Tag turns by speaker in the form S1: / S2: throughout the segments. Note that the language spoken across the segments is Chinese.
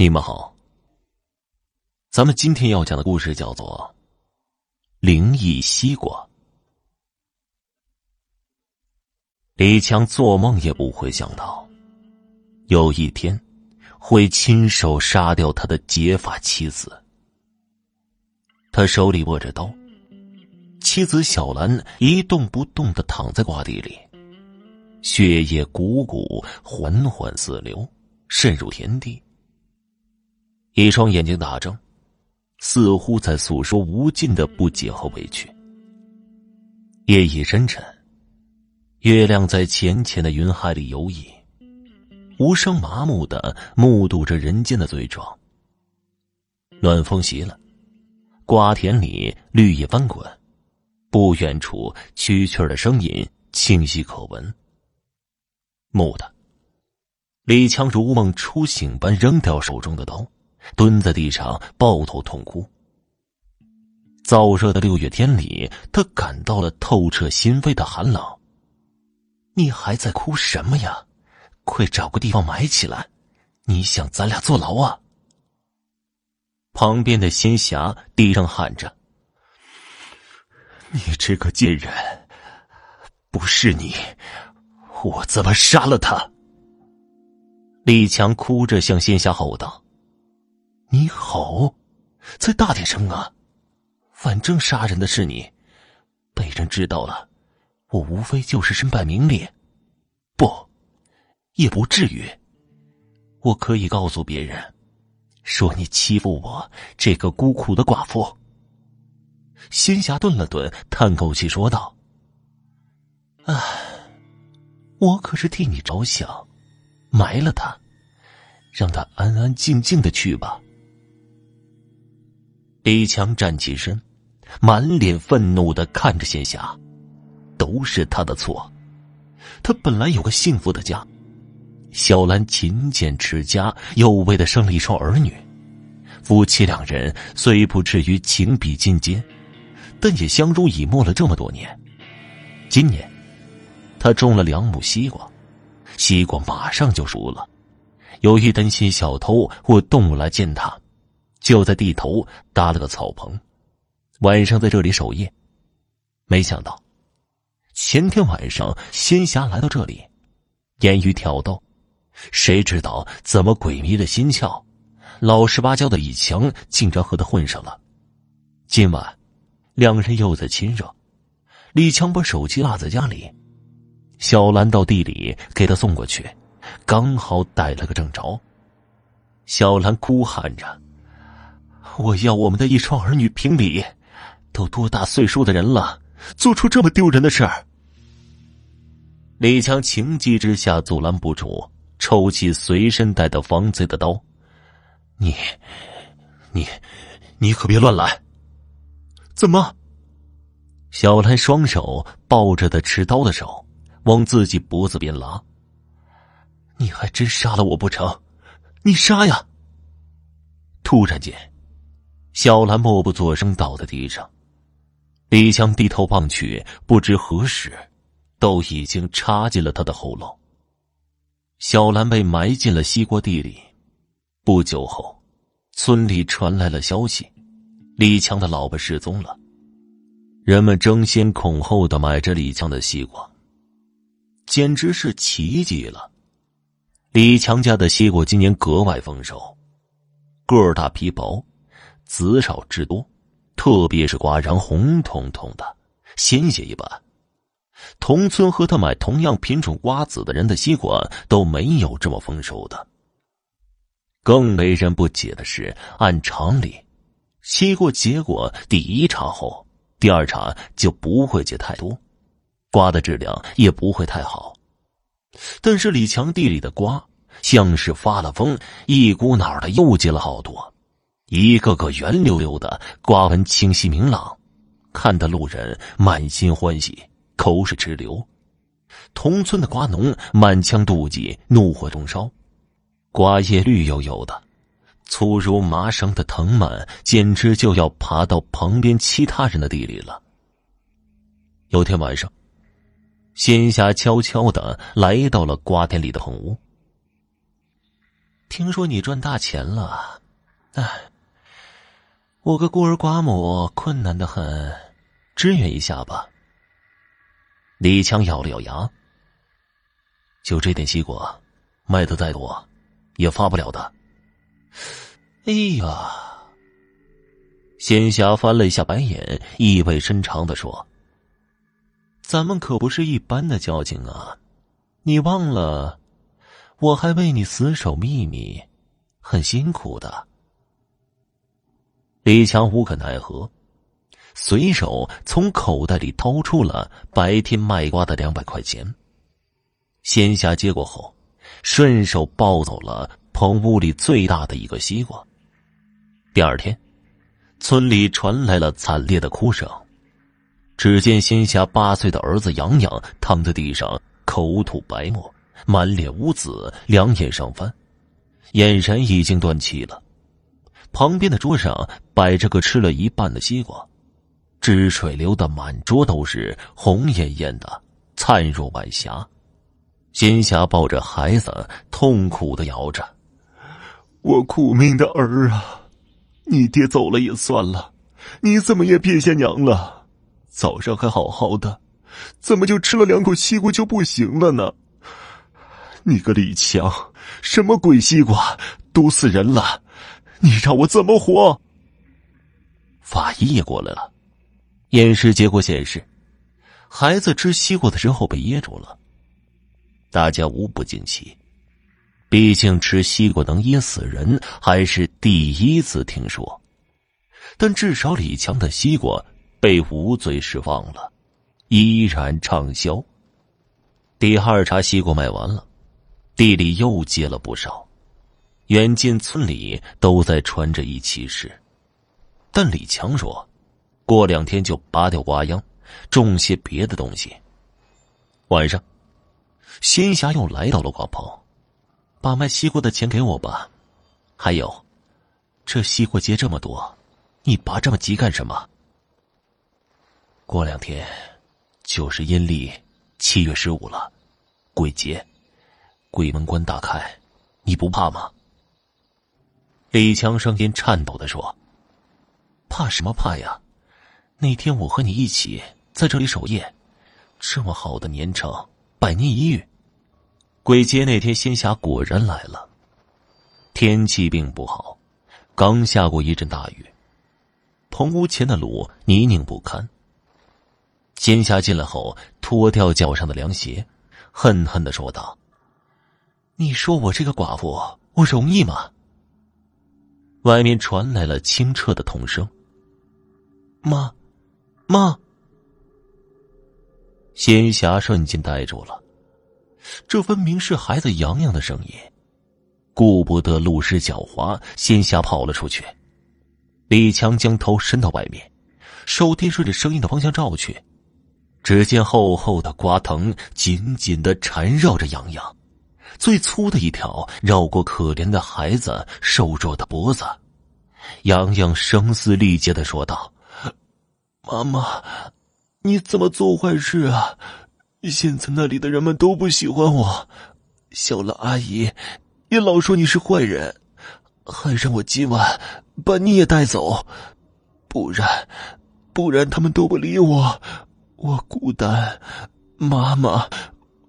S1: 你们好，咱们今天要讲的故事叫做《灵异西瓜》。李强做梦也不会想到，有一天会亲手杀掉他的结发妻子。他手里握着刀，妻子小兰一动不动的躺在瓜地里，血液汩汩缓缓四流，渗入田地。一双眼睛大睁，似乎在诉说无尽的不解和委屈。夜已深沉，月亮在浅浅的云海里游弋，无声麻木的目睹着人间的罪状。暖风袭了，瓜田里绿叶翻滚，不远处蛐蛐的声音清晰可闻。蓦地，李强如梦初醒般扔掉手中的刀。蹲在地上抱头痛哭。燥热的六月天里，他感到了透彻心扉的寒冷。你还在哭什么呀？快找个地方埋起来！你想咱俩坐牢啊？旁边的仙侠低声喊着：“你这个贱人！不是你，我怎么杀了他？”李强哭着向仙侠吼道。你吼，再大点声啊！反正杀人的是你，被人知道了，我无非就是身败名裂，不，也不至于。我可以告诉别人，说你欺负我这个孤苦的寡妇。仙侠顿了顿，叹口气说道：“唉，我可是替你着想，埋了他，让他安安静静的去吧。”李强站起身，满脸愤怒的看着仙霞，都是他的错。他本来有个幸福的家，小兰勤俭持家，又为他生了一双儿女。夫妻两人虽不至于情比金坚，但也相濡以沫了这么多年。今年，他种了两亩西瓜，西瓜马上就熟了。由于担心小偷或动物来践踏。就在地头搭了个草棚，晚上在这里守夜。没想到，前天晚上仙侠来到这里，言语挑逗，谁知道怎么鬼迷了心窍，老实巴交的李强竟然和他混上了。今晚，两人又在亲热，李强把手机落在家里，小兰到地里给他送过去，刚好逮了个正着。小兰哭喊着。我要我们的一双儿女评理，都多大岁数的人了，做出这么丢人的事儿？李强情急之下阻拦不住，抽起随身带的防贼的刀：“你，你，你可别乱来！”怎么？小兰双手抱着他持刀的手，往自己脖子边拉。你还真杀了我不成？你杀呀！突然间。小兰默不作声，倒在地上。李强低头望去，不知何时，都已经插进了他的喉咙。小兰被埋进了西瓜地里。不久后，村里传来了消息：李强的老婆失踪了。人们争先恐后的买着李强的西瓜，简直是奇迹了。李强家的西瓜今年格外丰收，个儿大皮薄。籽少汁多，特别是瓜瓤红彤彤的，鲜血一般。同村和他买同样品种瓜子的人的西瓜都没有这么丰收的。更为人不解的是，按常理，西瓜结果第一茬后，第二茬就不会结太多，瓜的质量也不会太好。但是李强地里的瓜像是发了疯，一股脑的又结了好多。一个个圆溜溜的瓜纹清晰明朗，看得路人满心欢喜，口水直流。同村的瓜农满腔妒忌，怒火中烧。瓜叶绿油油的，粗如麻绳的藤蔓简直就要爬到旁边其他人的地里了。有天晚上，仙侠悄悄的来到了瓜田里的棚屋。听说你赚大钱了，哎，我个孤儿寡母，困难的很，支援一下吧。李强咬了咬牙，就这点西瓜，卖的再多，也发不了的。哎呀，仙侠翻了一下白眼，意味深长的说：“咱们可不是一般的交情啊，你忘了？”我还为你死守秘密，很辛苦的。李强无可奈何，随手从口袋里掏出了白天卖瓜的两百块钱。仙侠接过后，顺手抱走了棚屋里最大的一个西瓜。第二天，村里传来了惨烈的哭声。只见仙侠八岁的儿子杨洋躺在地上，口吐白沫。满脸污紫，两眼上翻，眼神已经断气了。旁边的桌上摆着个吃了一半的西瓜，汁水流的满桌都是，红艳艳的，灿若晚霞。仙霞抱着孩子，痛苦的摇着：“
S2: 我苦命的儿啊，你爹走了也算了，你怎么也别下娘了？早上还好好的，怎么就吃了两口西瓜就不行了呢？”你个李强，什么鬼西瓜，毒死人了！你让我怎么活？
S1: 法医也过来了，验尸结果显示，孩子吃西瓜的时候被噎住了。大家无不惊奇，毕竟吃西瓜能噎死人，还是第一次听说。但至少李强的西瓜被无罪释放了，依然畅销。第二茬西瓜卖完了。地里又结了不少，远近村里都在传这一奇事，但李强说，过两天就拔掉瓜秧，种些别的东西。晚上，仙侠又来到了瓜棚，把卖西瓜的钱给我吧。还有，这西瓜结这么多，你拔这么急干什么？过两天，就是阴历七月十五了，鬼节。鬼门关大开，你不怕吗？李强声音颤抖的说：“怕什么怕呀？那天我和你一起在这里守夜，这么好的年成，百年一遇。鬼节那天，仙侠果然来了。天气并不好，刚下过一阵大雨，棚屋前的路泥泞不堪。仙侠进来后，脱掉脚上的凉鞋，恨恨的说道。”你说我这个寡妇，我容易吗？外面传来了清澈的童声。妈，妈。仙侠瞬间呆住了，这分明是孩子洋洋的声音。顾不得路湿脚滑，仙侠跑了出去。李强将头伸到外面，手电顺着声音的方向照去，只见厚厚的瓜藤紧紧的缠绕着洋洋。最粗的一条绕过可怜的孩子瘦弱的脖子，洋洋声嘶力竭的说道：“
S2: 妈妈，你怎么做坏事啊？现在那里的人们都不喜欢我，小兰阿姨也老说你是坏人，还让我今晚把你也带走，不然，不然他们都不理我，我孤单。妈妈，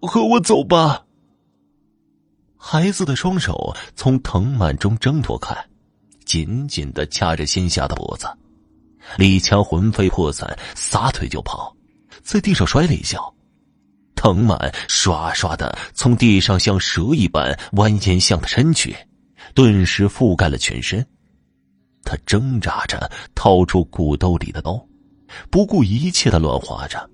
S2: 和我走吧。”
S1: 孩子的双手从藤蔓中挣脱开，紧紧的掐着仙侠的脖子。李强魂飞魄散，撒腿就跑，在地上摔了一跤，藤蔓唰唰的从地上像蛇一般蜿蜒向他伸去，顿时覆盖了全身。他挣扎着掏出骨兜里的刀，不顾一切的乱划着，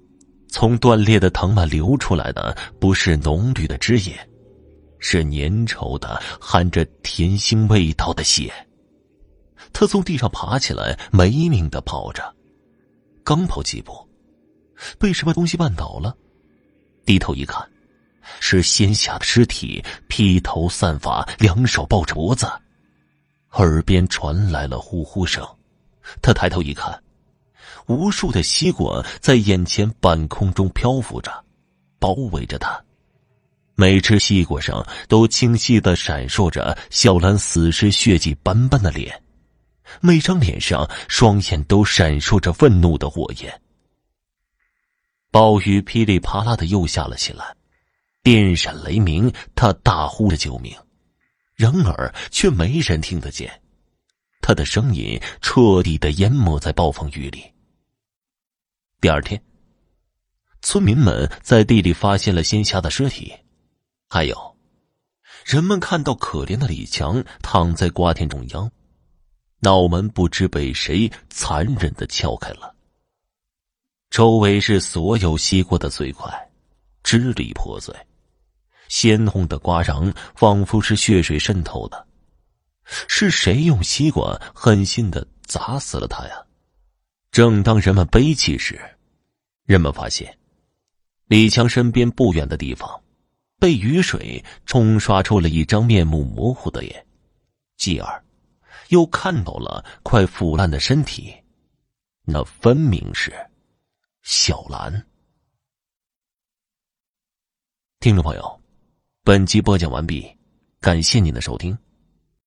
S1: 从断裂的藤蔓流出来的不是浓绿的汁液。是粘稠的、含着甜腥味道的血。他从地上爬起来，没命的跑着，刚跑几步，被什么东西绊倒了。低头一看，是仙侠的尸体，披头散发，两手抱着脖子，耳边传来了呼呼声。他抬头一看，无数的吸管在眼前半空中漂浮着，包围着他。每只西瓜上都清晰的闪烁着小兰死尸血迹斑斑的脸，每张脸上双眼都闪烁着愤怒的火焰。暴雨噼里啪啦的又下了起来，电闪雷鸣，他大呼着救命，然而却没人听得见，他的声音彻底的淹没在暴风雨里。第二天，村民们在地里发现了仙霞的尸体。还有，人们看到可怜的李强躺在瓜田中央，脑门不知被谁残忍的敲开了。周围是所有西瓜的碎块，支离破碎，鲜红的瓜瓤仿佛是血水渗透的。是谁用西瓜狠心的砸死了他呀？正当人们悲泣时，人们发现，李强身边不远的地方。被雨水冲刷出了一张面目模糊的脸，继而又看到了快腐烂的身体，那分明是小兰。听众朋友，本集播讲完毕，感谢您的收听。